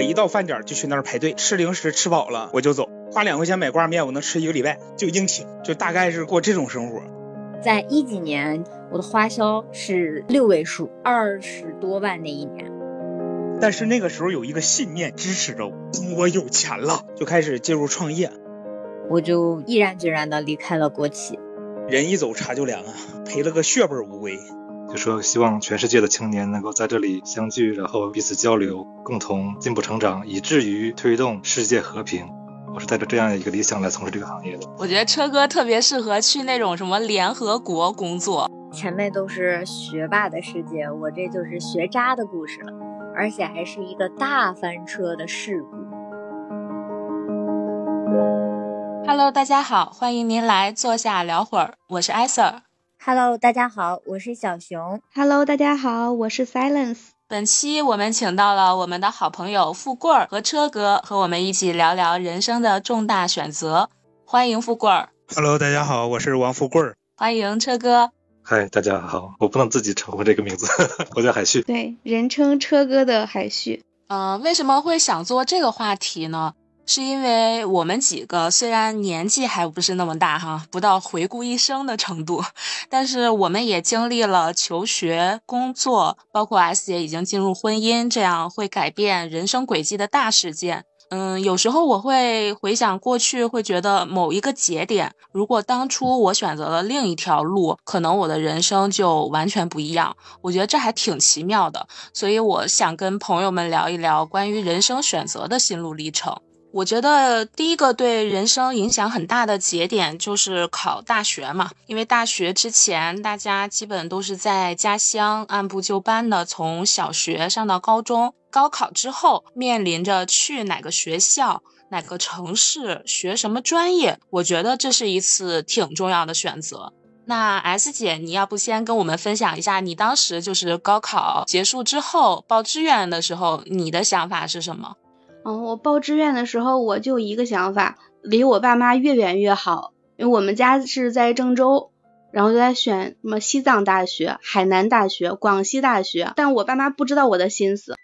我一到饭点就去那儿排队吃零食，吃饱了我就走，花两块钱买挂面，我能吃一个礼拜就硬挺，就大概是过这种生活。在一几年，我的花销是六位数，二十多万那一年。但是那个时候有一个信念支持着我，我有钱了，就开始进入创业。我就毅然决然的离开了国企。人一走茶就凉啊，赔了个血本无归。就说希望全世界的青年能够在这里相聚，然后彼此交流，共同进步成长，以至于推动世界和平。我是带着这样一个理想来从事这个行业的。我觉得车哥特别适合去那种什么联合国工作。前面都是学霸的世界，我这就是学渣的故事了。而且还是一个大翻车的事故。Hello，大家好，欢迎您来坐下聊会儿，我是艾 Sir。Hello，大家好，我是小熊。Hello，大家好，我是 Silence。本期我们请到了我们的好朋友富贵儿和车哥，和我们一起聊聊人生的重大选择。欢迎富贵儿。Hello，大家好，我是王富贵儿。欢迎车哥。嗨，大家好，我不能自己称呼这个名字，我叫海旭。对，人称车哥的海旭。嗯，为什么会想做这个话题呢？是因为我们几个虽然年纪还不是那么大哈，不到回顾一生的程度，但是我们也经历了求学、工作，包括 S 姐已经进入婚姻这样会改变人生轨迹的大事件。嗯，有时候我会回想过去，会觉得某一个节点，如果当初我选择了另一条路，可能我的人生就完全不一样。我觉得这还挺奇妙的，所以我想跟朋友们聊一聊关于人生选择的心路历程。我觉得第一个对人生影响很大的节点就是考大学嘛，因为大学之前大家基本都是在家乡按部就班的从小学上到高中，高考之后面临着去哪个学校、哪个城市学什么专业，我觉得这是一次挺重要的选择。那 S 姐，你要不先跟我们分享一下，你当时就是高考结束之后报志愿的时候，你的想法是什么？嗯，我报志愿的时候，我就一个想法，离我爸妈越远越好。因为我们家是在郑州，然后就在选什么西藏大学、海南大学、广西大学，但我爸妈不知道我的心思。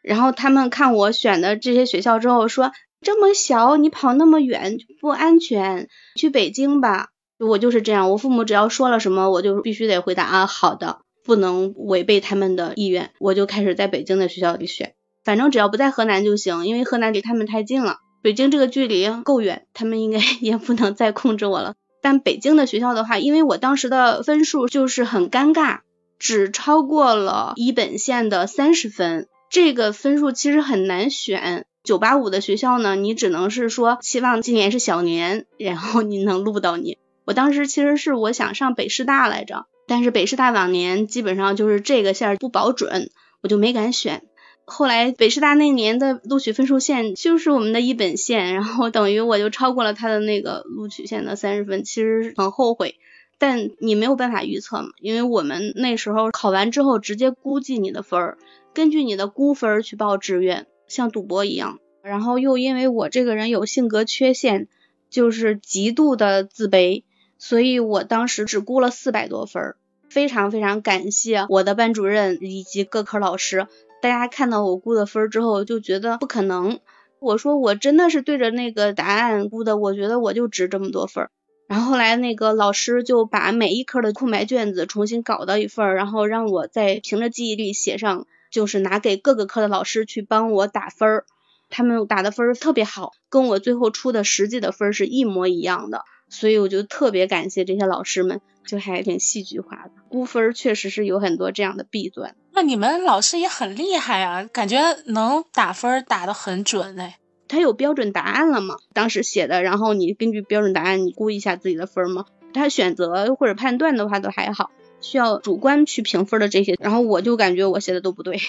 然后他们看我选的这些学校之后，说这么小，你跑那么远不安全，去北京吧。我就是这样，我父母只要说了什么，我就必须得回答啊，好的，不能违背他们的意愿。我就开始在北京的学校里选。反正只要不在河南就行，因为河南离他们太近了。北京这个距离够远，他们应该 也不能再控制我了。但北京的学校的话，因为我当时的分数就是很尴尬，只超过了一本线的三十分，这个分数其实很难选。九八五的学校呢，你只能是说希望今年是小年，然后你能录到你。我当时其实是我想上北师大来着，但是北师大往年基本上就是这个线不保准，我就没敢选。后来北师大那年的录取分数线就是我们的一本线，然后等于我就超过了他的那个录取线的三十分，其实很后悔。但你没有办法预测嘛，因为我们那时候考完之后直接估计你的分儿，根据你的估分去报志愿，像赌博一样。然后又因为我这个人有性格缺陷，就是极度的自卑，所以我当时只估了四百多分儿。非常非常感谢我的班主任以及各科老师。大家看到我估的分之后就觉得不可能，我说我真的是对着那个答案估的，我觉得我就值这么多分。然后后来那个老师就把每一科的空白卷子重新搞到一份，然后让我再凭着记忆力写上，就是拿给各个科的老师去帮我打分儿，他们打的分儿特别好，跟我最后出的实际的分儿是一模一样的，所以我就特别感谢这些老师们，就还挺戏剧化的，估分确实是有很多这样的弊端。你们老师也很厉害啊，感觉能打分打得很准哎。他有标准答案了吗？当时写的，然后你根据标准答案你估一下自己的分吗？他选择或者判断的话都还好，需要主观去评分的这些，然后我就感觉我写的都不对。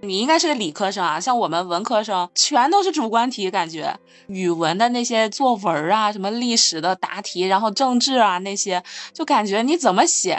你应该是个理科生啊，像我们文科生全都是主观题，感觉语文的那些作文啊，什么历史的答题，然后政治啊那些，就感觉你怎么写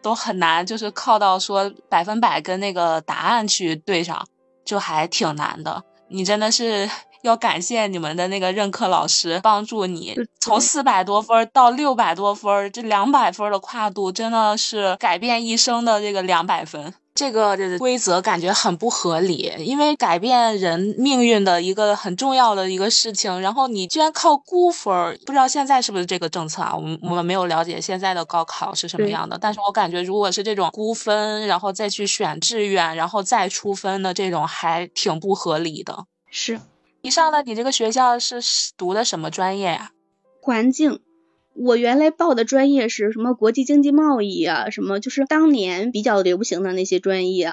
都很难，就是靠到说百分百跟那个答案去对上，就还挺难的。你真的是 要感谢你们的那个任课老师帮助你，从四百多分到六百多分，这两百分的跨度真的是改变一生的这个两百分。这个规则感觉很不合理，因为改变人命运的一个很重要的一个事情，然后你居然靠估分儿，不知道现在是不是这个政策啊？我们我们没有了解现在的高考是什么样的，但是我感觉如果是这种估分，然后再去选志愿，然后再出分的这种，还挺不合理的。是，以上的你这个学校是读的什么专业呀？环境。我原来报的专业是什么国际经济贸易啊，什么就是当年比较流行的那些专业，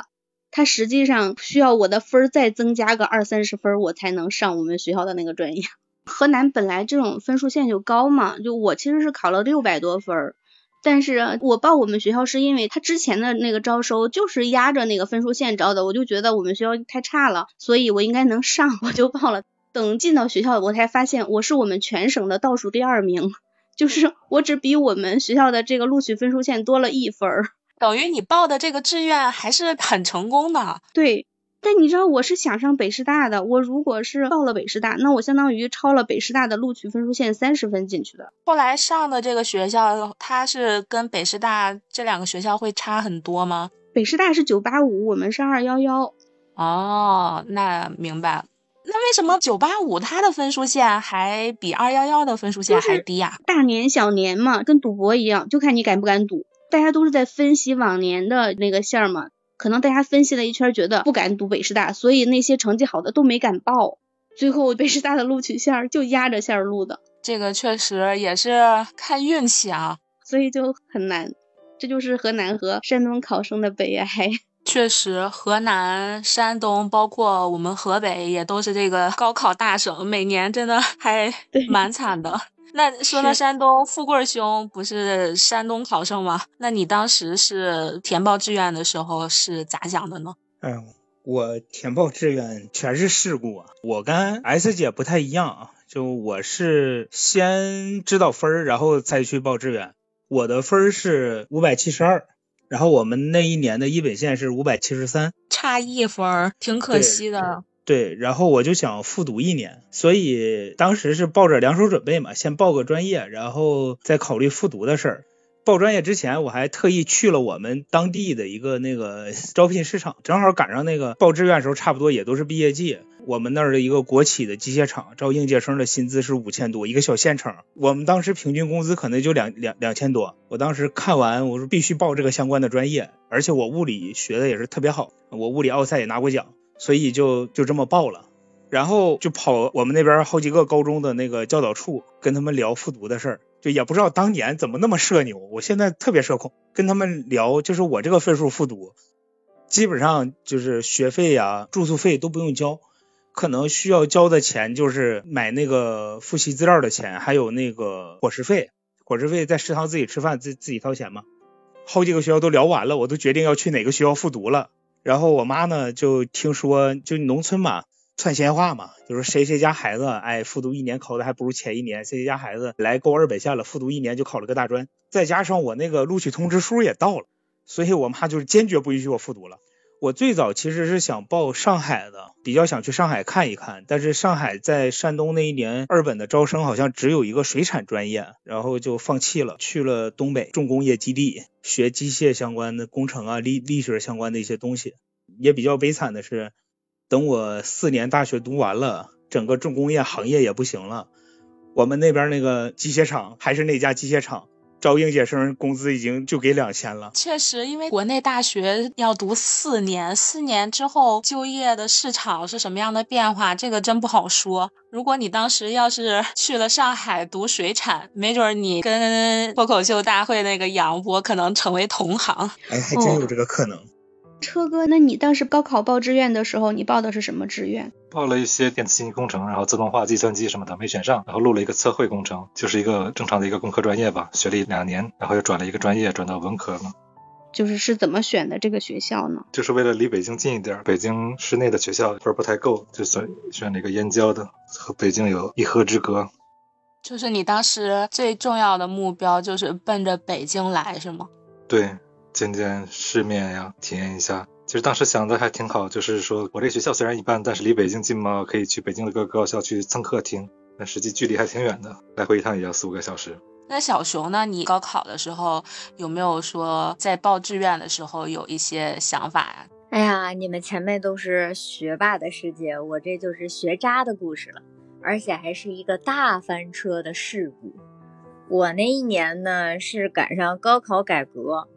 它实际上需要我的分儿再增加个二三十分，我才能上我们学校的那个专业。河南本来这种分数线就高嘛，就我其实是考了六百多分儿，但是我报我们学校是因为他之前的那个招收就是压着那个分数线招的，我就觉得我们学校太差了，所以我应该能上，我就报了。等进到学校，我才发现我是我们全省的倒数第二名。就是 我只比我们学校的这个录取分数线多了一分儿，等于你报的这个志愿还是很成功的。对，但你知道我是想上北师大的，我如果是报了北师大，那我相当于超了北师大的录取分数线三十分进去的。后来上的这个学校，它是跟北师大这两个学校会差很多吗？北师大是九八五，我们是二幺幺。哦，那明白。那为什么九八五它的分数线还比二幺幺的分数线还低呀？大年小年嘛，跟赌博一样，就看你敢不敢赌。大家都是在分析往年的那个线嘛，可能大家分析了一圈，觉得不敢赌北师大，所以那些成绩好的都没敢报。最后北师大的录取线就压着线录的，这个确实也是看运气啊，所以就很难。这就是河南和山东考生的悲哀。确实，河南、山东，包括我们河北，也都是这个高考大省，每年真的还蛮惨的。那说到山东，富贵兄不是山东考生吗？那你当时是填报志愿的时候是咋想的呢？嗯，我填报志愿全是事故啊！我跟 S 姐不太一样啊，就我是先知道分儿，然后再去报志愿。我的分儿是五百七十二。然后我们那一年的一本线是五百七十三，差一分，挺可惜的。对，然后我就想复读一年，所以当时是抱着两手准备嘛，先报个专业，然后再考虑复读的事儿。报专业之前，我还特意去了我们当地的一个那个 招聘市场，正好赶上那个报志愿时候，差不多也都是毕业季。我们那儿的一个国企的机械厂招应届生的薪资是五千多，一个小县城。我们当时平均工资可能就两两两千多。我当时看完，我说必须报这个相关的专业，而且我物理学的也是特别好，我物理奥赛也拿过奖，所以就就这么报了。然后就跑我们那边好几个高中的那个教导处，跟他们聊复读的事儿。也不知道当年怎么那么社牛，我现在特别社恐，跟他们聊，就是我这个分数复读，基本上就是学费呀、住宿费都不用交，可能需要交的钱就是买那个复习资料的钱，还有那个伙食费，伙食费在食堂自己吃饭自自己掏钱嘛。好几个学校都聊完了，我都决定要去哪个学校复读了。然后我妈呢就听说，就农村嘛。串闲话嘛，就是谁谁家孩子，哎，复读一年考的还不如前一年，谁谁家孩子来够二本线了，复读一年就考了个大专，再加上我那个录取通知书也到了，所以我妈就是坚决不允许我复读了。我最早其实是想报上海的，比较想去上海看一看，但是上海在山东那一年二本的招生好像只有一个水产专业，然后就放弃了，去了东北重工业基地学机械相关的工程啊，力力学相关的一些东西。也比较悲惨的是。等我四年大学读完了，整个重工业行业也不行了。我们那边那个机械厂还是那家机械厂，招应届生工资已经就给两千了。确实，因为国内大学要读四年，四年之后就业的市场是什么样的变化，这个真不好说。如果你当时要是去了上海读水产，没准你跟脱口秀大会那个杨波可能成为同行。哎，还真有这个可能。车哥，那你当时高考报志愿的时候，你报的是什么志愿？报了一些电子信息工程，然后自动化、计算机什么的没选上，然后录了一个测绘工程，就是一个正常的一个工科专业吧，学了两年，然后又转了一个专业，转到文科了。就是是怎么选的这个学校呢？就是为了离北京近一点，北京市内的学校分不太够，就选选了一个燕郊的，和北京有一河之隔。就是你当时最重要的目标就是奔着北京来，是吗？对。见见世面呀，体验一下。其实当时想的还挺好，就是说我这学校虽然一般，但是离北京近嘛，可以去北京的各个高校去蹭课听。但实际距离还挺远的，来回一趟也要四五个小时。那小熊呢？你高考的时候有没有说在报志愿的时候有一些想法呀？哎呀，你们前面都是学霸的世界，我这就是学渣的故事了，而且还是一个大翻车的事故。我那一年呢是赶上高考改革，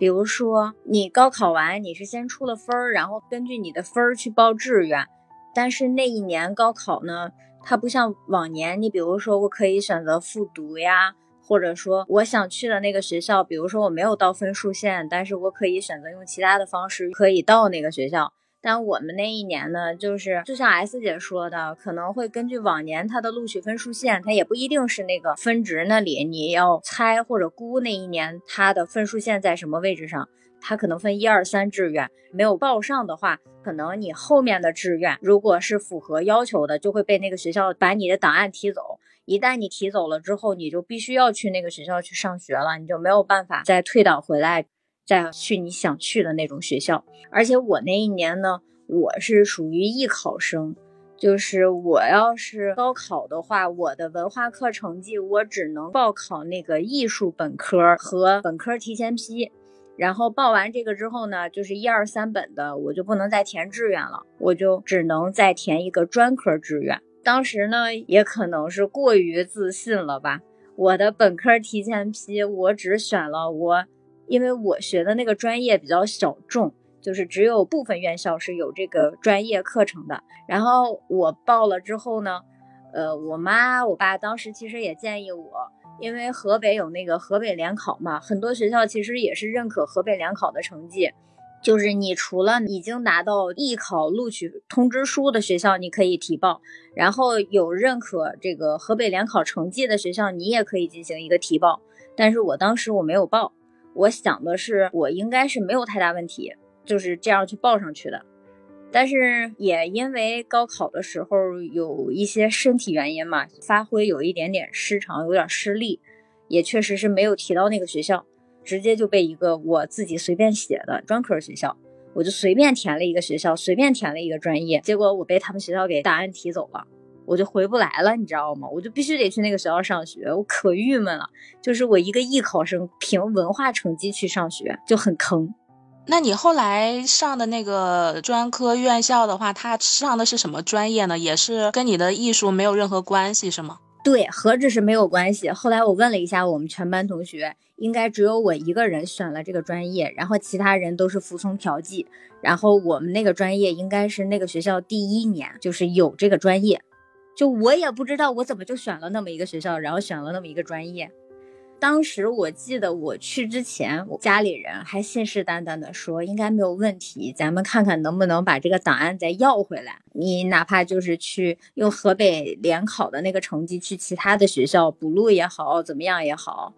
比如说你高考完你是先出了分儿，然后根据你的分儿去报志愿，但是那一年高考呢，它不像往年，你比如说我可以选择复读呀。或者说我想去的那个学校，比如说我没有到分数线，但是我可以选择用其他的方式可以到那个学校。但我们那一年呢，就是就像 S 姐说的，可能会根据往年它的录取分数线，它也不一定是那个分值那里，你要猜或者估那一年它的分数线在什么位置上，它可能分一二三志愿，没有报上的话，可能你后面的志愿如果是符合要求的，就会被那个学校把你的档案提走。一旦你提走了之后，你就必须要去那个学校去上学了，你就没有办法再退档回来，再去你想去的那种学校。而且我那一年呢，我是属于艺考生，就是我要是高考的话，我的文化课成绩我只能报考那个艺术本科和本科提前批，然后报完这个之后呢，就是一二三本的我就不能再填志愿了，我就只能再填一个专科志愿。当时呢，也可能是过于自信了吧。我的本科提前批，我只选了我，因为我学的那个专业比较小众，就是只有部分院校是有这个专业课程的。然后我报了之后呢，呃，我妈我爸当时其实也建议我，因为河北有那个河北联考嘛，很多学校其实也是认可河北联考的成绩。就是你除了已经拿到艺考录取通知书的学校，你可以提报，然后有认可这个河北联考成绩的学校，你也可以进行一个提报。但是我当时我没有报，我想的是我应该是没有太大问题，就是这样去报上去的。但是也因为高考的时候有一些身体原因嘛，发挥有一点点失常，有点失利，也确实是没有提到那个学校。直接就被一个我自己随便写的专科学校，我就随便填了一个学校，随便填了一个专业，结果我被他们学校给档案提走了，我就回不来了，你知道吗？我就必须得去那个学校上学，我可郁闷了。就是我一个艺考生凭文化成绩去上学就很坑。那你后来上的那个专科院校的话，他上的是什么专业呢？也是跟你的艺术没有任何关系，是吗？对，何止是没有关系。后来我问了一下我们全班同学，应该只有我一个人选了这个专业，然后其他人都是服从调剂。然后我们那个专业应该是那个学校第一年就是有这个专业，就我也不知道我怎么就选了那么一个学校，然后选了那么一个专业。当时我记得我去之前，我家里人还信誓旦旦的说应该没有问题，咱们看看能不能把这个档案再要回来。你哪怕就是去用河北联考的那个成绩去其他的学校补录也好，怎么样也好，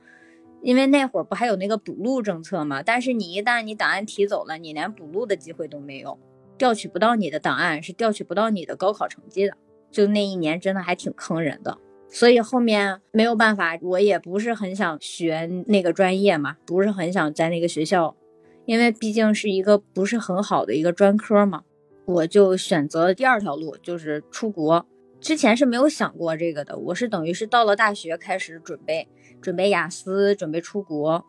因为那会儿不还有那个补录政策吗？但是你一旦你档案提走了，你连补录的机会都没有，调取不到你的档案，是调取不到你的高考成绩的。就那一年真的还挺坑人的。所以后面没有办法，我也不是很想学那个专业嘛，不是很想在那个学校，因为毕竟是一个不是很好的一个专科嘛，我就选择了第二条路，就是出国。之前是没有想过这个的，我是等于是到了大学开始准备，准备雅思，准备出国。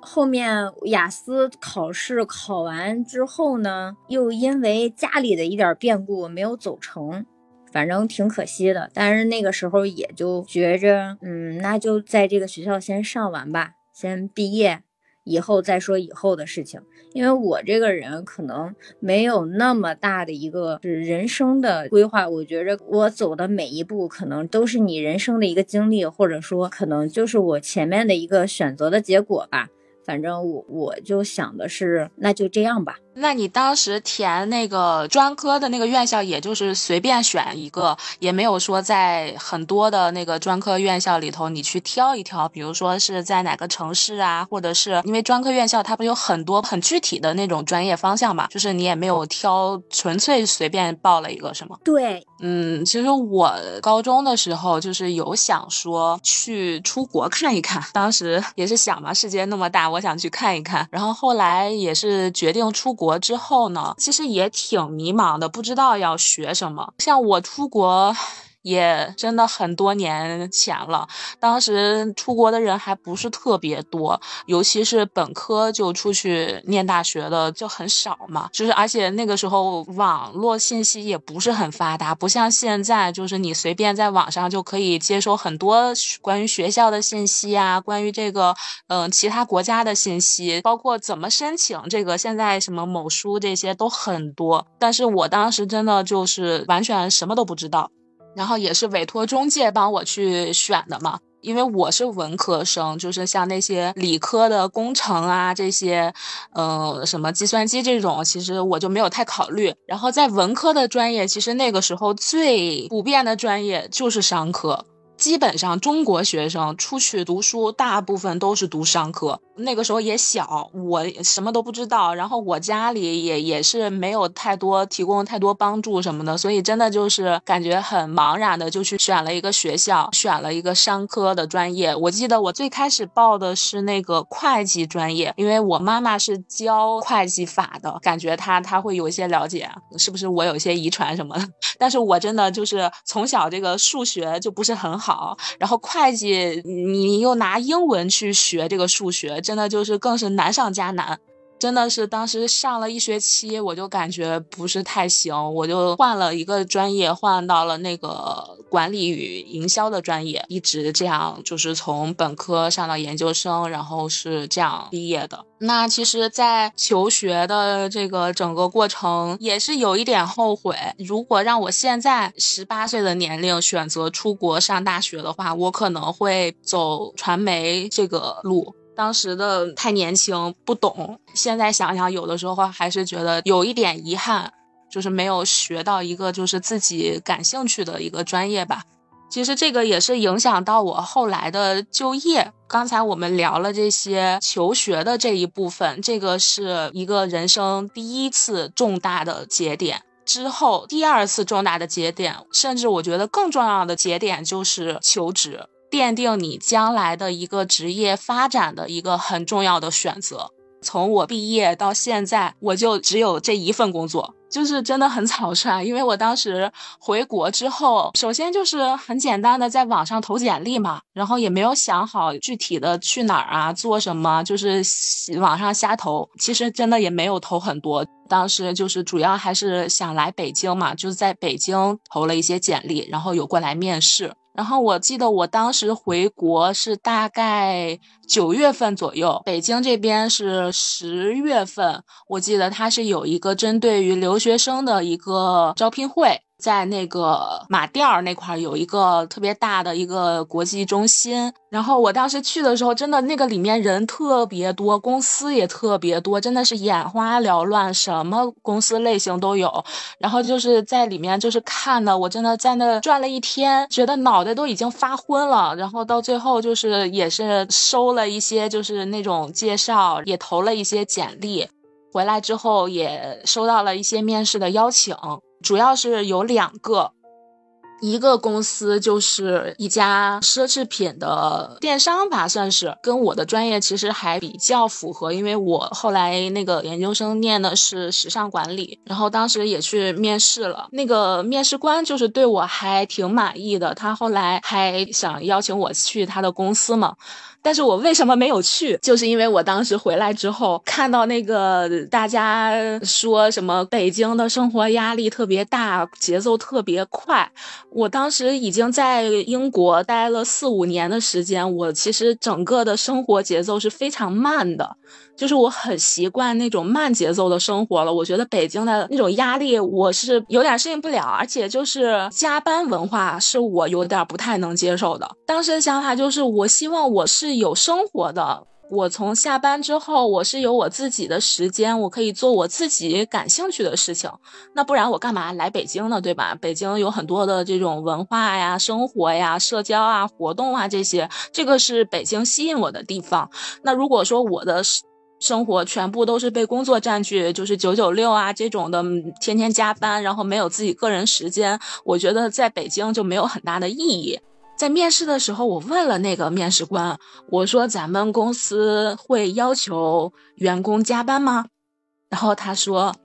后面雅思考试考完之后呢，又因为家里的一点变故没有走成。反正挺可惜的，但是那个时候也就觉着，嗯，那就在这个学校先上完吧，先毕业，以后再说以后的事情。因为我这个人可能没有那么大的一个是人生的规划，我觉着我走的每一步可能都是你人生的一个经历，或者说可能就是我前面的一个选择的结果吧。反正我我就想的是，那就这样吧。那你当时填那个专科的那个院校，也就是随便选一个，也没有说在很多的那个专科院校里头你去挑一挑，比如说是在哪个城市啊，或者是因为专科院校它不有很多很具体的那种专业方向嘛，就是你也没有挑，纯粹随便报了一个什么？对，嗯，其实我高中的时候就是有想说去出国看一看，当时也是想嘛，世界那么大，我。我想去看一看，然后后来也是决定出国国之后呢，其实也挺迷茫的，不知道要学什么。像我出国。也真的很多年前了。当时出国的人还不是特别多，尤其是本科就出去念大学的就很少嘛。就是而且那个时候网络信息也不是很发达，不像现在，就是你随便在网上就可以接收很多关于学校的信息啊，关于这个嗯其他国家的信息，包括怎么申请这个现在什么某书这些都很多。但是我当时真的就是完全什么都不知道，然后也是委托中介帮我去选的嘛。因为我是文科生，就是像那些理科的工程啊这些，呃，什么计算机这种，其实我就没有太考虑。然后在文科的专业，其实那个时候最普遍的专业就是商科。基本上中国学生出去读书，大部分都是读商科。那个时候也小，我什么都不知道，然后我家里也也是没有太多提供太多帮助什么的，所以真的就是感觉很茫然的就去选了一个学校，选了一个商科的专业。我记得我最开始报的是那个会计专业，因为我妈妈是教会计法的，感觉她她会有一些了解，是不是我有些遗传什么的？但是我真的就是从小这个数学就不是很好。好，然后会计你又拿英文去学这个数学，真的就是更是难上加难。真的是当时上了一学期，我就感觉不是太行，我就换了一个专业，换到了那个管理与营销的专业，一直这样就是从本科上到研究生，然后是这样毕业的。那其实，在求学的这个整个过程，也是有一点后悔。如果让我现在十八岁的年龄选择出国上大学的话，我可能会走传媒这个路。当时的太年轻不懂，现在想想，有的时候还是觉得有一点遗憾，就是没有学到一个就是自己感兴趣的一个专业吧。其实这个也是影响到我后来的就业。刚才我们聊了这些求学的这一部分，这个是一个人生第一次重大的节点。之后第二次重大的节点，甚至我觉得更重要的节点就是求职。奠定你将来的一个职业发展的一个很重要的选择。从我毕业到现在，我就只有这一份工作，就是真的很草率。因为我当时回国之后，首先就是很简单的在网上投简历嘛，然后也没有想好具体的去哪儿啊，做什么，就是网上瞎投。其实真的也没有投很多，当时就是主要还是想来北京嘛，就是在北京投了一些简历，然后有过来面试。然后我记得我当时回国是大概九月份左右，北京这边是十月份。我记得它是有一个针对于留学生的一个招聘会。在那个马甸儿那块儿有一个特别大的一个国际中心，然后我当时去的时候，真的那个里面人特别多，公司也特别多，真的是眼花缭乱，什么公司类型都有。然后就是在里面就是看的，我真的在那转了一天，觉得脑袋都已经发昏了。然后到最后就是也是收了一些就是那种介绍，也投了一些简历，回来之后也收到了一些面试的邀请。主要是有两个，一个公司就是一家奢侈品的电商吧，算是跟我的专业其实还比较符合，因为我后来那个研究生念的是时尚管理，然后当时也去面试了，那个面试官就是对我还挺满意的，他后来还想邀请我去他的公司嘛。但是我为什么没有去？就是因为我当时回来之后，看到那个大家说什么北京的生活压力特别大，节奏特别快。我当时已经在英国待了四五年的时间，我其实整个的生活节奏是非常慢的。就是我很习惯那种慢节奏的生活了，我觉得北京的那种压力我是有点适应不了，而且就是加班文化是我有点不太能接受的。当时的想法就是，我希望我是有生活的，我从下班之后我是有我自己的时间，我可以做我自己感兴趣的事情。那不然我干嘛来北京呢？对吧？北京有很多的这种文化呀、生活呀、社交啊、活动啊这些，这个是北京吸引我的地方。那如果说我的。生活全部都是被工作占据，就是九九六啊这种的，天天加班，然后没有自己个人时间。我觉得在北京就没有很大的意义。在面试的时候，我问了那个面试官，我说咱们公司会要求员工加班吗？然后他说。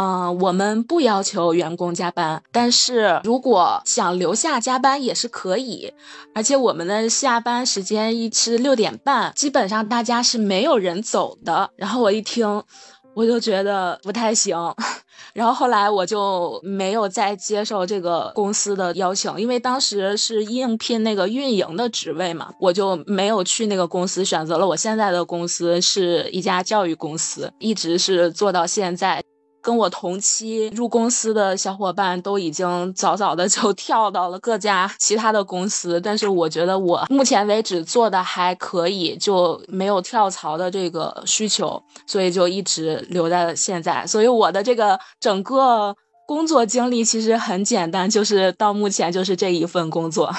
嗯，我们不要求员工加班，但是如果想留下加班也是可以。而且我们的下班时间一是六点半，基本上大家是没有人走的。然后我一听，我就觉得不太行。然后后来我就没有再接受这个公司的邀请，因为当时是应聘那个运营的职位嘛，我就没有去那个公司，选择了我现在的公司是一家教育公司，一直是做到现在。跟我同期入公司的小伙伴都已经早早的 就跳到了各家其他的公司，但是我觉得我目前为止做的还可以，就没有跳槽的这个需求，所以就一直留在了现在。所以我的这个整个工作经历其实很简单，就是到目前就是这一份工作。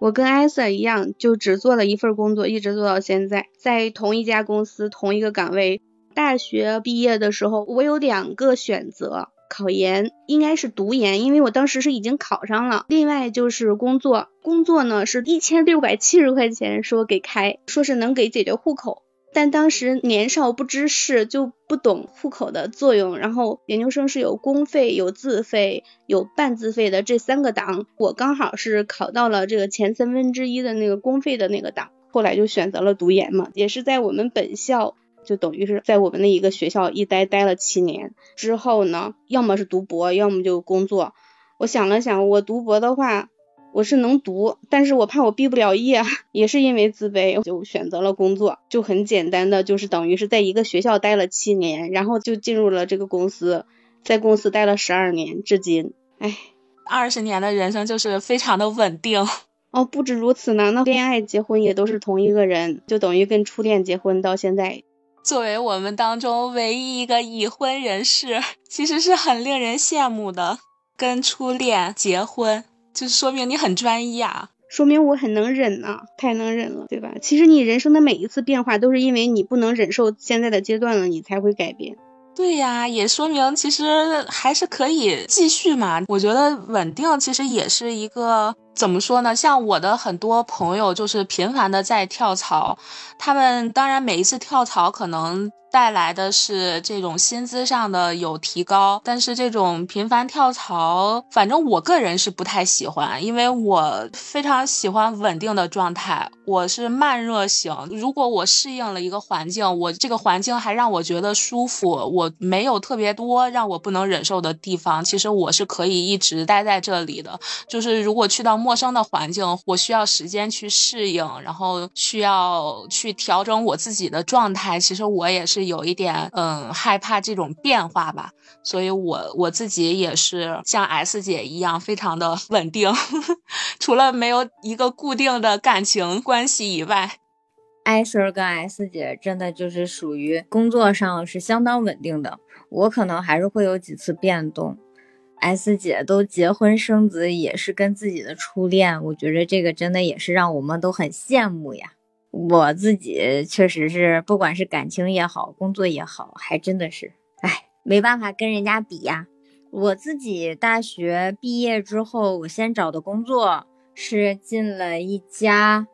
我跟艾瑟一样，就只做了一份工作，一直做到现在，在同一家公司同一个岗位。大学毕业的时候，我有两个选择：考研，应该是读研，因为我当时是已经考上了；另外就是工作，工作呢是一千六百七十块钱，说给开，说是能给解决户口。但当时年少不知事，就不懂户口的作用。然后研究生是有公费、有自费、有半自费的这三个档，我刚好是考到了这个前三分之一的那个公费的那个档，后来就选择了读研嘛，也是在我们本校。就等于是在我们的一个学校一待待了七年之后呢，要么是读博，要么就工作。我想了想，我读博的话，我是能读，但是我怕我毕不了业，也是因为自卑，就选择了工作。就很简单的，就是等于是在一个学校待了七年，然后就进入了这个公司，在公司待了十二年，至今，哎，二十年的人生就是非常的稳定。哦，不止如此呢，那恋爱结婚也都是同一个人，就等于跟初恋结婚到现在。作为我们当中唯一一个已婚人士，其实是很令人羡慕的。跟初恋结婚，就说明你很专一啊，说明我很能忍呐，太能忍了，对吧？其实你人生的每一次变化，都是因为你不能忍受现在的阶段了，你才会改变。对呀，也说明其实还是可以继续嘛。我觉得稳定其实也是一个怎么说呢？像我的很多朋友就是频繁的在跳槽，他们当然每一次跳槽可能。带来的是这种薪资上的有提高，但是这种频繁跳槽，反正我个人是不太喜欢，因为我非常喜欢稳定的状态。我是慢热型，如果我适应了一个环境，我这个环境还让我觉得舒服，我没有特别多让我不能忍受的地方，其实我是可以一直待在这里的。就是如果去到陌生的环境，我需要时间去适应，然后需要去调整我自己的状态，其实我也是。有一点，嗯，害怕这种变化吧，所以我我自己也是像 S 姐一样，非常的 稳定，除了没有一个固定的感情关系以外艾，S 跟 S 姐真的就是属于工作上是相当稳定的，我可能还是会有几次变动。S 姐都结婚生子，也是跟自己的初恋，我觉得这个真的也是让我们都很羡慕呀。我自己确实是，不管是感情也好，工作也好，还真的是，哎，没办法跟人家比呀。我自己大学毕业之后，我先找的工作是进了一家，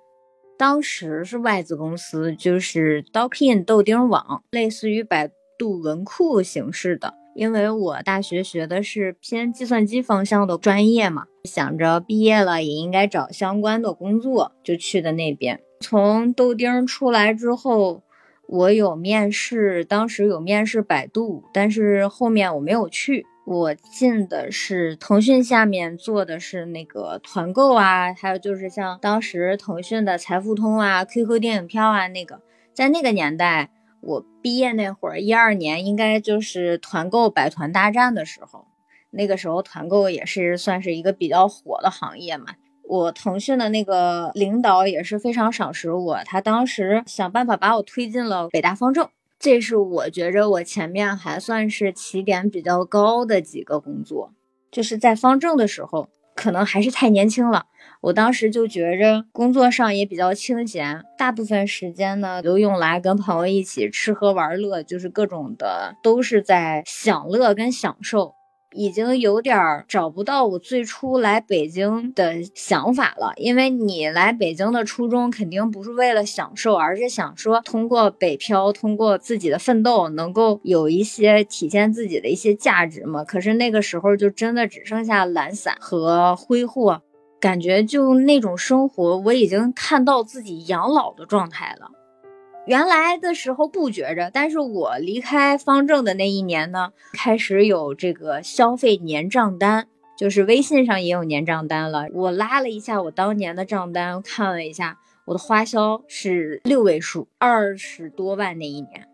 当时是外资公司，就是 d o k i n 豆丁网，类似于百度文库形式的。因为我大学学的是偏计算机方向的专业嘛，想着毕业了也应该找相关的工作，就去的那边。从豆丁出来之后，我有面试，当时有面试百度，但是后面我没有去。我进的是腾讯下面做的是那个团购啊，还有就是像当时腾讯的财付通啊、QQ 电影票啊那个，在那个年代，我毕业那会儿，一二年应该就是团购百团大战的时候，那个时候团购也是算是一个比较火的行业嘛。我腾讯的那个领导也是非常赏识我，他当时想办法把我推进了北大方正，这是我觉着我前面还算是起点比较高的几个工作。就是在方正的时候，可能还是太年轻了，我当时就觉着工作上也比较清闲，大部分时间呢都用来跟朋友一起吃喝玩乐，就是各种的都是在享乐跟享受。已经有点找不到我最初来北京的想法了。因为你来北京的初衷肯定不是为了享受，而是想说通过北漂，通过自己的奋斗，能够有一些体现自己的一些价值嘛。可是那个时候就真的只剩下懒散和挥霍，感觉就那种生活，我已经看到自己养老的状态了。原来的时候不觉着，但是我离开方正的那一年呢，开始有这个消费年账单，就是微信上也有年账单了。我拉了一下我当年的账单，看了一下，我的花销是六位数，二十多万那一年。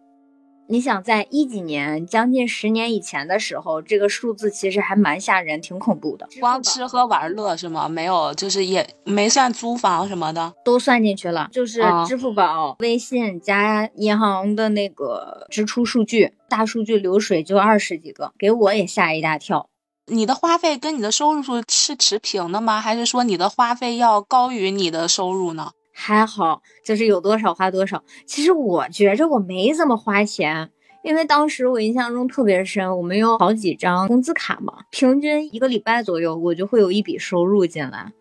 你想在一几年，将近十年以前的时候，这个数字其实还蛮吓人，挺恐怖的。光吃喝玩乐是吗？没有，就是也没算租房什么的，都算进去了。就是支付宝、微信加银行的那个支出数据，大数据流水就二十几个，给我也吓一大跳。你的花费跟你的收入是持平的吗？还是说你的花费要高于你的收入呢？还好，就是有多少花多少。其实我觉着我没怎么花钱，因为当时我印象中特别深，我们有好几张工资卡嘛，平均一个礼拜左右我就会有一笔收入进来。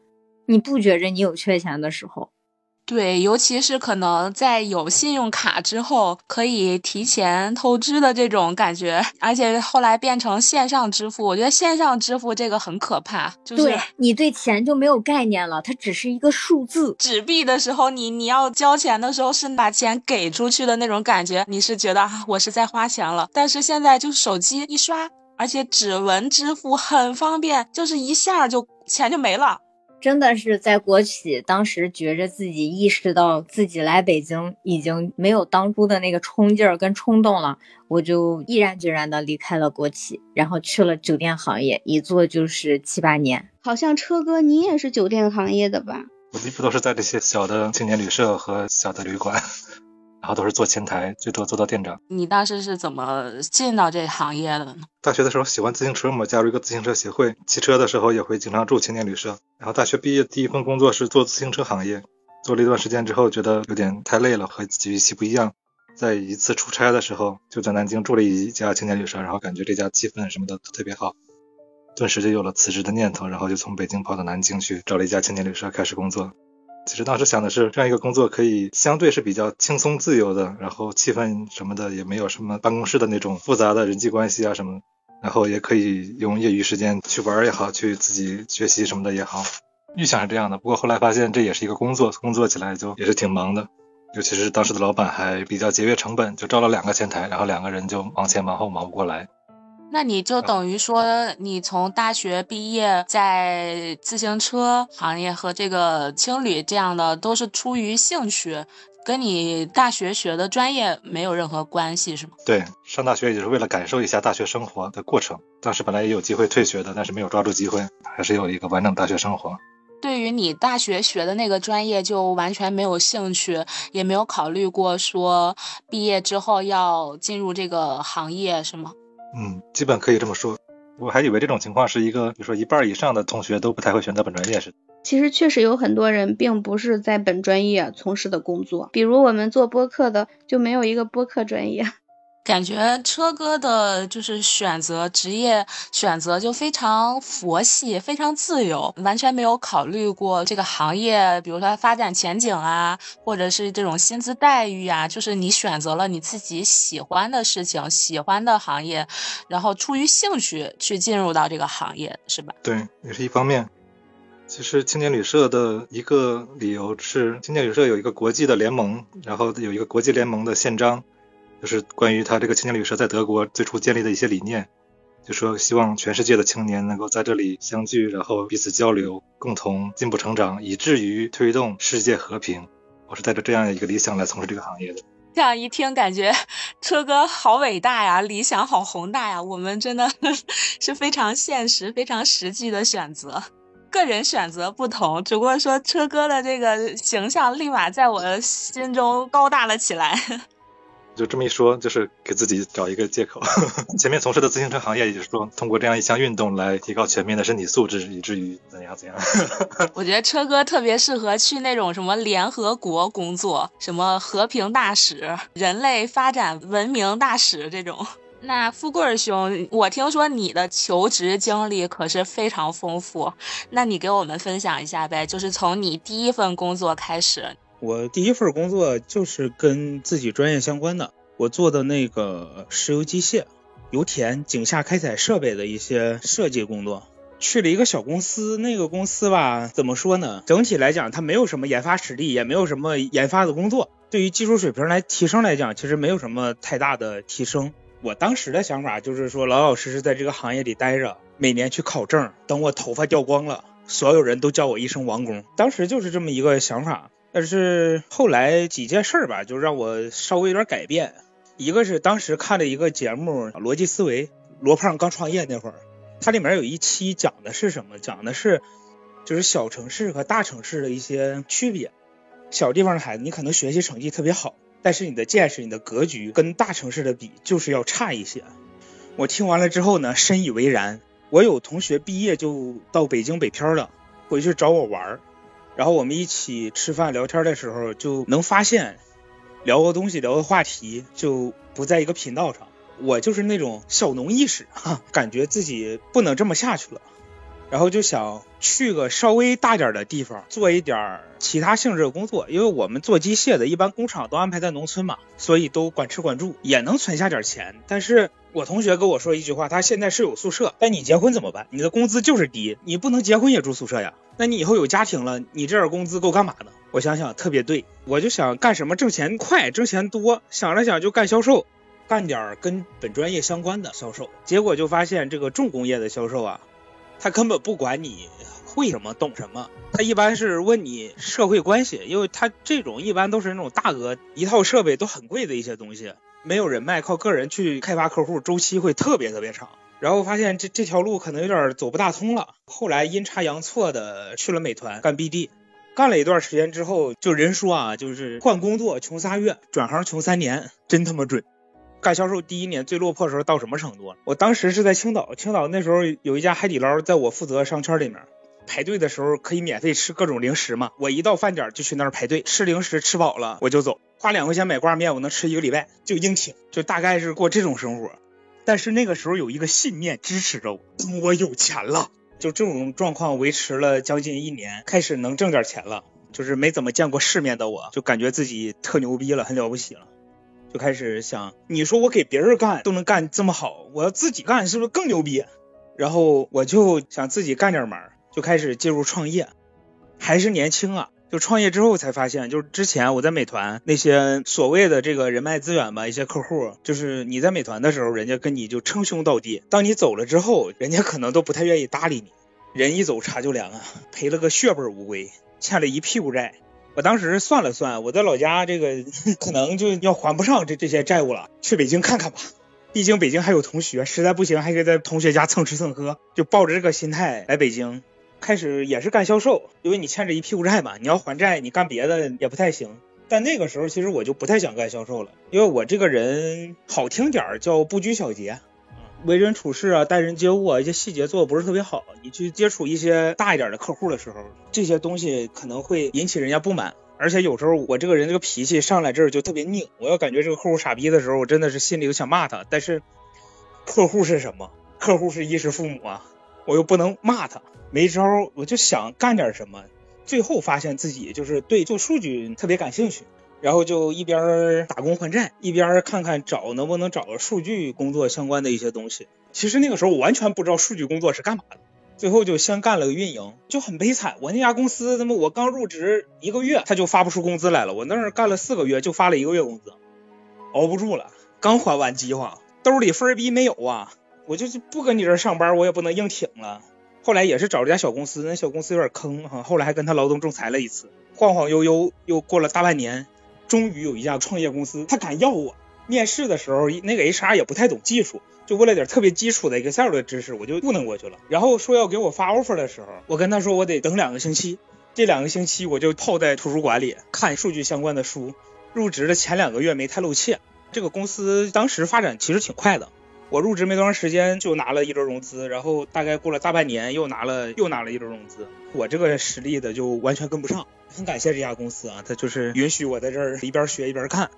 你不觉着你有缺钱的时候？对，尤其是可能在有信用卡之后，可以提前透支的这种感觉，而且后来变成线上支付，我觉得线上支付这个很可怕，就是对你对钱就没有概念了，它只是一个数字。纸币的时候，你你要交钱的时候是把钱给出去的那种感觉，你是觉得啊我是在花钱了，但是现在就手机一刷，而且指纹支付很方便，就是一下就钱就没了。真的是在国企，当时觉着自己意识到自己来北京已经没有当初的那个冲劲儿跟冲动了，我就毅然决然的离开了国企，然后去了酒店行业，一做就是七八年。好像车哥你也是酒店行业的吧？我一直都是在这些小的青年旅社和小的旅馆。然后都是做前台，最多做到店长。你当时是怎么进到这行业的呢？大学的时候喜欢自行车嘛，加入一个自行车协会。骑车的时候也会经常住青年旅社。然后大学毕业第一份工作是做自行车行业，做了一段时间之后，觉得有点太累了，和预期不一样。在一次出差的时候，就在南京住了一家青年旅社，然后感觉这家气氛什么的都特别好，顿时就有了辞职的念头，然后就从北京跑到南京去找了一家青年旅社开始工作。其实当时想的是，这样一个工作可以相对是比较轻松自由的，然后气氛什么的也没有什么办公室的那种复杂的人际关系啊什么，然后也可以用业余时间去玩也好，去自己学习什么的也好。预想是这样的，不过后来发现这也是一个工作，工作起来就也是挺忙的，尤其是当时的老板还比较节约成本，就招了两个前台，然后两个人就忙前忙后忙不过来。那你就等于说，你从大学毕业，在自行车行业和这个青旅这样的，都是出于兴趣，跟你大学学的专业没有任何关系，是吗？对，上大学也是为了感受一下大学生活的过程。当时本来也有机会退学的，但是没有抓住机会，还是有一个完整大学生活。对于你大学学的那个专业，就完全没有兴趣，也没有考虑过说毕业之后要进入这个行业，是吗？嗯，基本可以这么说。我还以为这种情况是一个，比如说一半以上的同学都不太会选择本专业是。其实确实有很多人并不是在本专业从事的工作，比如我们做播客的就没有一个播客专业。感觉车哥的就是选择职业选择就非常佛系，非常自由，完全没有考虑过这个行业，比如说发展前景啊，或者是这种薪资待遇啊。就是你选择了你自己喜欢的事情、喜欢的行业，然后出于兴趣去进入到这个行业，是吧？对，也是一方面。其实青年旅社的一个理由是，青年旅社有一个国际的联盟，然后有一个国际联盟的宪章。就是关于他这个青年旅社在德国最初建立的一些理念，就说希望全世界的青年能够在这里相聚，然后彼此交流，共同进步成长，以至于推动世界和平。我是带着这样一个理想来从事这个行业的。这样一听，感觉车哥好伟大呀，理想好宏大呀。我们真的 是非常现实、非常实际的选择，个人选择不同，只不过说车哥的这个形象立马在我心中高大了起来。就这么一说，就是给自己找一个借口。前面从事的自行车行业，也就是说，通过这样一项运动来提高全面的身体素质，以至于怎样怎样。我觉得车哥特别适合去那种什么联合国工作，什么和平大使、人类发展文明大使这种。那富贵兄，我听说你的求职经历可是非常丰富，那你给我们分享一下呗？就是从你第一份工作开始。我第一份工作就是跟自己专业相关的，我做的那个石油机械、油田、井下开采设备的一些设计工作。去了一个小公司，那个公司吧，怎么说呢？整体来讲，它没有什么研发实力，也没有什么研发的工作。对于技术水平来提升来讲，其实没有什么太大的提升。我当时的想法就是说，老老实实在这个行业里待着，每年去考证，等我头发掉光了，所有人都叫我一声王工。当时就是这么一个想法。但是后来几件事吧，就让我稍微有点改变。一个是当时看了一个节目《逻辑思维》，罗胖刚创业那会儿，它里面有一期讲的是什么？讲的是就是小城市和大城市的一些区别。小地方的孩子，你可能学习成绩特别好。但是你的见识、你的格局跟大城市的比，就是要差一些。我听完了之后呢，深以为然。我有同学毕业就到北京北漂了，回去找我玩儿，然后我们一起吃饭聊天的时候，就能发现聊个东西、聊个话题就不在一个频道上。我就是那种小农意识，哈，感觉自己不能这么下去了。然后就想去个稍微大点的地方，做一点其他性质的工作。因为我们做机械的，一般工厂都安排在农村嘛，所以都管吃管住，也能存下点钱。但是我同学跟我说一句话，他现在是有宿舍，但你结婚怎么办？你的工资就是低，你不能结婚也住宿舍呀。那你以后有家庭了，你这点工资够干嘛的？我想想特别对，我就想干什么挣钱快、挣钱多。想了想就干销售，干点跟本专业相关的销售。结果就发现这个重工业的销售啊。他根本不管你会什么懂什么，他一般是问你社会关系，因为他这种一般都是那种大额一套设备都很贵的一些东西，没有人脉，靠个人去开发客户，周期会特别特别长。然后发现这这条路可能有点走不大通了，后来阴差阳错的去了美团干 BD，干了一段时间之后，就人说啊，就是换工作穷仨月，转行穷三年，真他妈准。干销售第一年最落魄的时候到什么程度？我当时是在青岛，青岛那时候有一家海底捞，在我负责商圈里面，排队的时候可以免费吃各种零食嘛。我一到饭点就去那儿排队吃零食，吃饱了我就走，花两块钱买挂面，我能吃一个礼拜，就硬挺，就大概是过这种生活。但是那个时候有一个信念支持着我，等我有钱了，就这种状况维持了将近一年，开始能挣点钱了，就是没怎么见过世面的我，就感觉自己特牛逼了，很了不起了。就开始想，你说我给别人干都能干这么好，我要自己干是不是更牛逼？然后我就想自己干点门，就开始进入创业。还是年轻啊，就创业之后才发现，就是之前我在美团那些所谓的这个人脉资源吧，一些客户，就是你在美团的时候，人家跟你就称兄道弟，当你走了之后，人家可能都不太愿意搭理你。人一走茶就凉啊，赔了个血本无归，欠了一屁股债。我当时算了算，我在老家这个可能就要还不上这这些债务了，去北京看看吧。毕竟北京还有同学，实在不行还可以在同学家蹭吃蹭喝。就抱着这个心态来北京，开始也是干销售，因为你欠着一屁股债嘛，你要还债，你干别的也不太行。但那个时候其实我就不太想干销售了，因为我这个人好听点叫不拘小节。为人处事啊，待人接物啊，一些细节做的不是特别好。你去接触一些大一点的客户的时候，这些东西可能会引起人家不满。而且有时候我这个人这个脾气上来这儿就特别拧。我要感觉这个客户傻逼的时候，我真的是心里都想骂他。但是客户是什么？客户是衣食父母啊，我又不能骂他，没招。我就想干点什么。最后发现自己就是对做数据特别感兴趣。然后就一边打工还债，一边看看找能不能找个数据工作相关的一些东西。其实那个时候我完全不知道数据工作是干嘛的。最后就先干了个运营，就很悲惨。我那家公司他妈我刚入职一个月，他就发不出工资来了。我那儿干了四个月，就发了一个月工资，熬不住了。刚还完计划，兜里分儿逼没有啊！我就是不跟你这儿上班，我也不能硬挺了。后来也是找了家小公司，那小公司有点坑哈。后来还跟他劳动仲裁了一次，晃晃悠悠又过了大半年。终于有一家创业公司，他敢要我。面试的时候，那个 HR 也不太懂技术，就问了点特别基础的 Excel 的知识，我就糊弄过去了。然后说要给我发 offer 的时候，我跟他说我得等两个星期。这两个星期我就泡在图书馆里看数据相关的书。入职的前两个月没太露怯。这个公司当时发展其实挺快的，我入职没多长时间就拿了一轮融资，然后大概过了大半年又拿了又拿了一轮融资。我这个实力的就完全跟不上。很感谢这家公司啊，他就是允许我在这儿一边学一边看。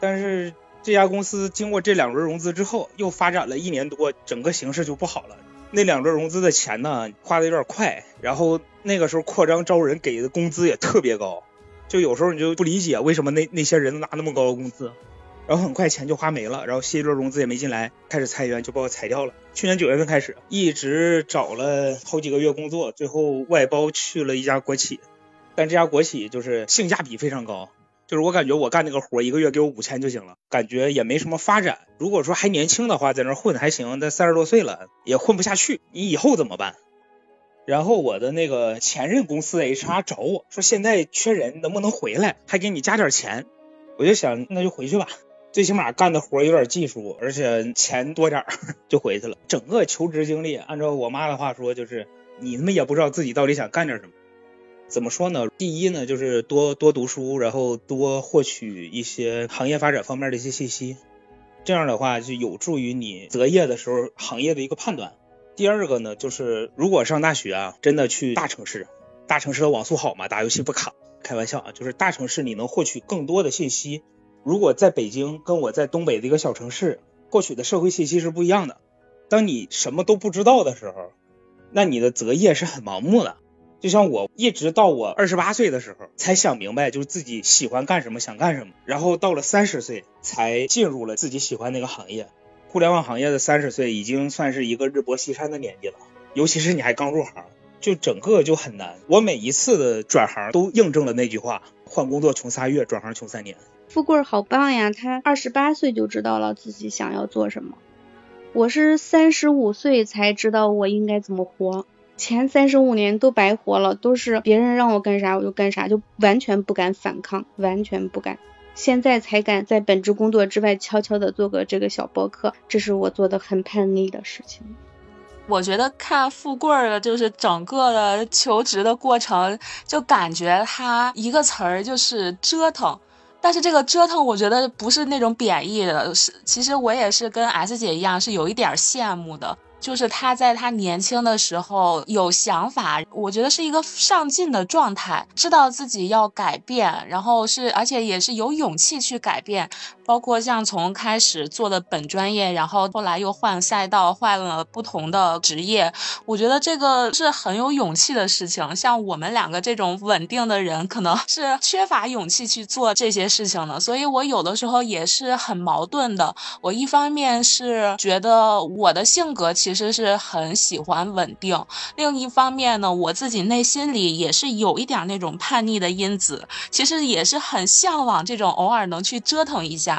但是这家公司经过这两轮融资之后，又发展了一年多，整个形势就不好了。那两轮融资的钱呢，花的有点快，然后那个时候扩张招人给的工资也特别高，就有时候你就不理解为什么那那些人拿那么高的工资，然后很快钱就花没了，然后新一轮融资也没进来，开始裁员，就把我裁掉了。去年九月份开始，一直找了好几个月工作，最后外包去了一家国企，但这家国企就是性价比非常高。就是我感觉我干那个活一个月给我五千就行了，感觉也没什么发展。如果说还年轻的话，在那混还行，但三十多岁了也混不下去，你以后怎么办？然后我的那个前任公司 HR 找我说现在缺人，能不能回来，还给你加点钱？我就想那就回去吧，最起码干的活有点技术，而且钱多点儿，就回去了。整个求职经历，按照我妈的话说，就是你他妈也不知道自己到底想干点什么。怎么说呢？第一呢，就是多多读书，然后多获取一些行业发展方面的一些信息，这样的话就有助于你择业的时候行业的一个判断。第二个呢，就是如果上大学啊，真的去大城市，大城市的网速好嘛，打游戏不卡。开玩笑啊，就是大城市你能获取更多的信息。如果在北京跟我在东北的一个小城市获取的社会信息是不一样的。当你什么都不知道的时候，那你的择业是很盲目的。就像我一直到我二十八岁的时候才想明白，就是自己喜欢干什么，想干什么。然后到了三十岁才进入了自己喜欢那个行业。互联网行业的三十岁已经算是一个日薄西山的年纪了，尤其是你还刚入行，就整个就很难。我每一次的转行都印证了那句话：换工作穷仨月，转行穷三年。富贵好棒呀，他二十八岁就知道了自己想要做什么。我是三十五岁才知道我应该怎么活。前三十五年都白活了，都是别人让我干啥我就干啥，就完全不敢反抗，完全不敢。现在才敢在本职工作之外悄悄的做个这个小博客，这是我做的很叛逆的事情。我觉得看富贵儿的就是整个的求职的过程，就感觉他一个词儿就是折腾。但是这个折腾，我觉得不是那种贬义的，是其实我也是跟 S 姐一样，是有一点羡慕的。就是她在她年轻的时候有想法，我觉得是一个上进的状态，知道自己要改变，然后是而且也是有勇气去改变。包括像从开始做的本专业，然后后来又换赛道，换了不同的职业，我觉得这个是很有勇气的事情。像我们两个这种稳定的人，可能是缺乏勇气去做这些事情的。所以我有的时候也是很矛盾的。我一方面是觉得我的性格其实是很喜欢稳定，另一方面呢，我自己内心里也是有一点那种叛逆的因子，其实也是很向往这种偶尔能去折腾一下。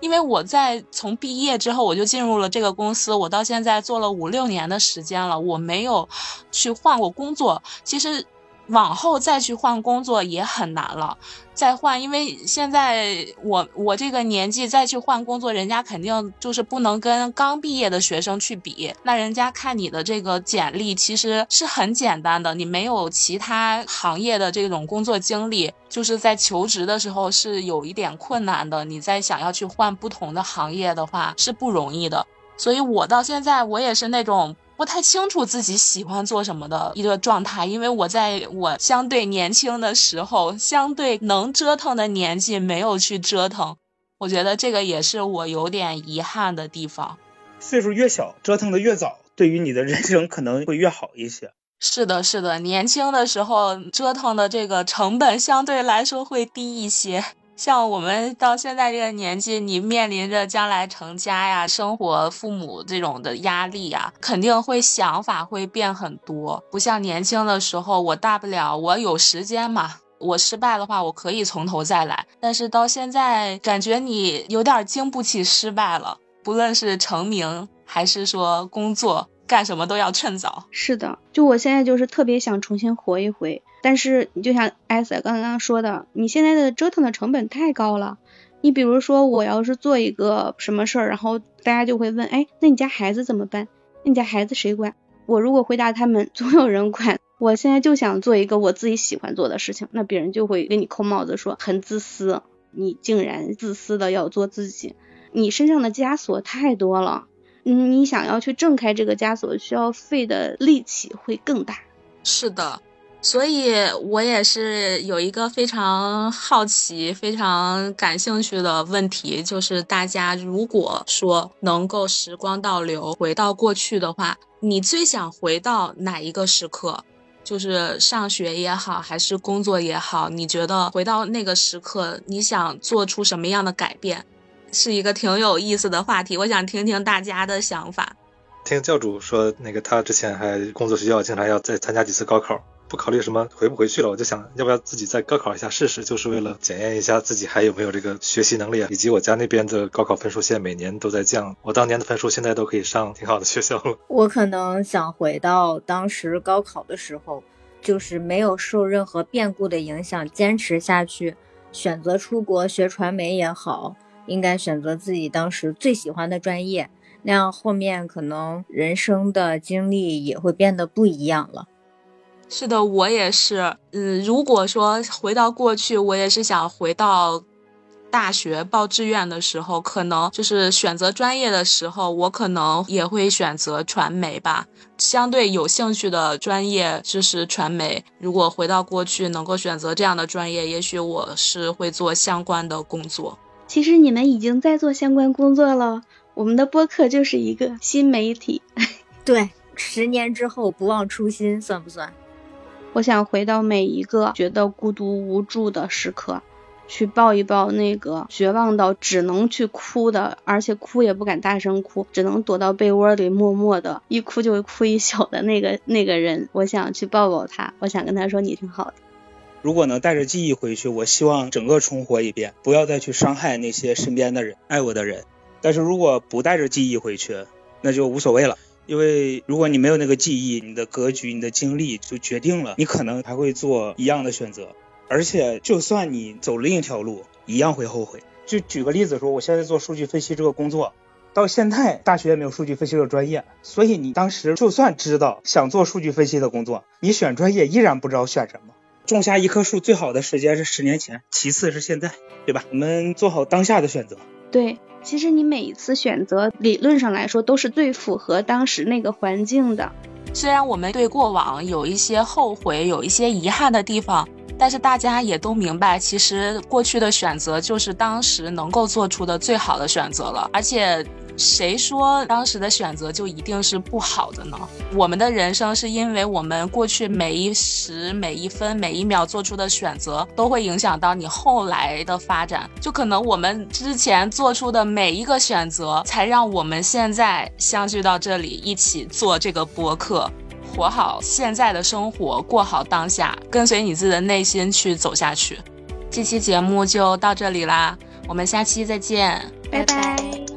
因为我在从毕业之后，我就进入了这个公司，我到现在做了五六年的时间了，我没有去换过工作。其实。往后再去换工作也很难了，再换，因为现在我我这个年纪再去换工作，人家肯定就是不能跟刚毕业的学生去比。那人家看你的这个简历其实是很简单的，你没有其他行业的这种工作经历，就是在求职的时候是有一点困难的。你再想要去换不同的行业的话是不容易的。所以我到现在我也是那种。不太清楚自己喜欢做什么的一个状态，因为我在我相对年轻的时候，相对能折腾的年纪没有去折腾，我觉得这个也是我有点遗憾的地方。岁数越小，折腾的越早，对于你的人生可能会越好一些。是的，是的，年轻的时候折腾的这个成本相对来说会低一些。像我们到现在这个年纪，你面临着将来成家呀、生活、父母这种的压力呀，肯定会想法会变很多。不像年轻的时候，我大不了我有时间嘛，我失败的话，我可以从头再来。但是到现在，感觉你有点经不起失败了，不论是成名还是说工作。干什么都要趁早。是的，就我现在就是特别想重新活一回，但是你就像艾瑟刚刚说的，你现在的折腾的成本太高了。你比如说，我要是做一个什么事儿，然后大家就会问，哎，那你家孩子怎么办？那你家孩子谁管？我如果回答他们 总有人管，我现在就想做一个我自己喜欢做的事情，那别人就会给你扣帽子说很自私，你竟然自私的要做自己，你身上的枷锁太多了。嗯，你想要去挣开这个枷锁，需要费的力气会更大。是的，所以我也是有一个非常好奇、非常感兴趣的问题，就是大家如果说能够时光倒流，回到过去的话，你最想回到哪一个时刻？就是上学也好，还是工作也好，你觉得回到那个时刻，你想做出什么样的改变？是一个挺有意思的话题，我想听听大家的想法。听教主说，那个他之前还工作学校，经常要再参加几次高考。不考虑什么回不回去了，我就想要不要自己再高考一下试试，就是为了检验一下自己还有没有这个学习能力啊，以及我家那边的高考分数线每年都在降，我当年的分数现在都可以上挺好的学校了。我可能想回到当时高考的时候，就是没有受任何变故的影响，坚持下去，选择出国学传媒也好，应该选择自己当时最喜欢的专业，那样后面可能人生的经历也会变得不一样了。是的，我也是。嗯，如果说回到过去，我也是想回到大学报志愿的时候，可能就是选择专业的时候，我可能也会选择传媒吧。相对有兴趣的专业就是传媒。如果回到过去能够选择这样的专业，也许我是会做相关的工作。其实你们已经在做相关工作了，我们的播客就是一个新媒体。对，十年之后不忘初心，算不算？我想回到每一个觉得孤独无助的时刻，去抱一抱那个绝望到只能去哭的，而且哭也不敢大声哭，只能躲到被窝里默默的，一哭就哭一宿的那个那个人。我想去抱抱他，我想跟他说你挺好的。如果能带着记忆回去，我希望整个重活一遍，不要再去伤害那些身边的人、爱我的人。但是如果不带着记忆回去，那就无所谓了。因为如果你没有那个记忆，你的格局、你的经历就决定了你可能还会做一样的选择，而且就算你走另一条路，一样会后悔。就举个例子说，我现在做数据分析这个工作，到现在大学也没有数据分析这个专业，所以你当时就算知道想做数据分析的工作，你选专业依然不知道选什么。种下一棵树最好的时间是十年前，其次是现在，对吧？我们做好当下的选择。对。其实你每一次选择，理论上来说都是最符合当时那个环境的。虽然我们对过往有一些后悔、有一些遗憾的地方，但是大家也都明白，其实过去的选择就是当时能够做出的最好的选择了，而且。谁说当时的选择就一定是不好的呢？我们的人生是因为我们过去每一时、每一分、每一秒做出的选择，都会影响到你后来的发展。就可能我们之前做出的每一个选择，才让我们现在相聚到这里，一起做这个播客，活好现在的生活，过好当下，跟随你自己的内心去走下去。这期节目就到这里啦，我们下期再见，拜拜。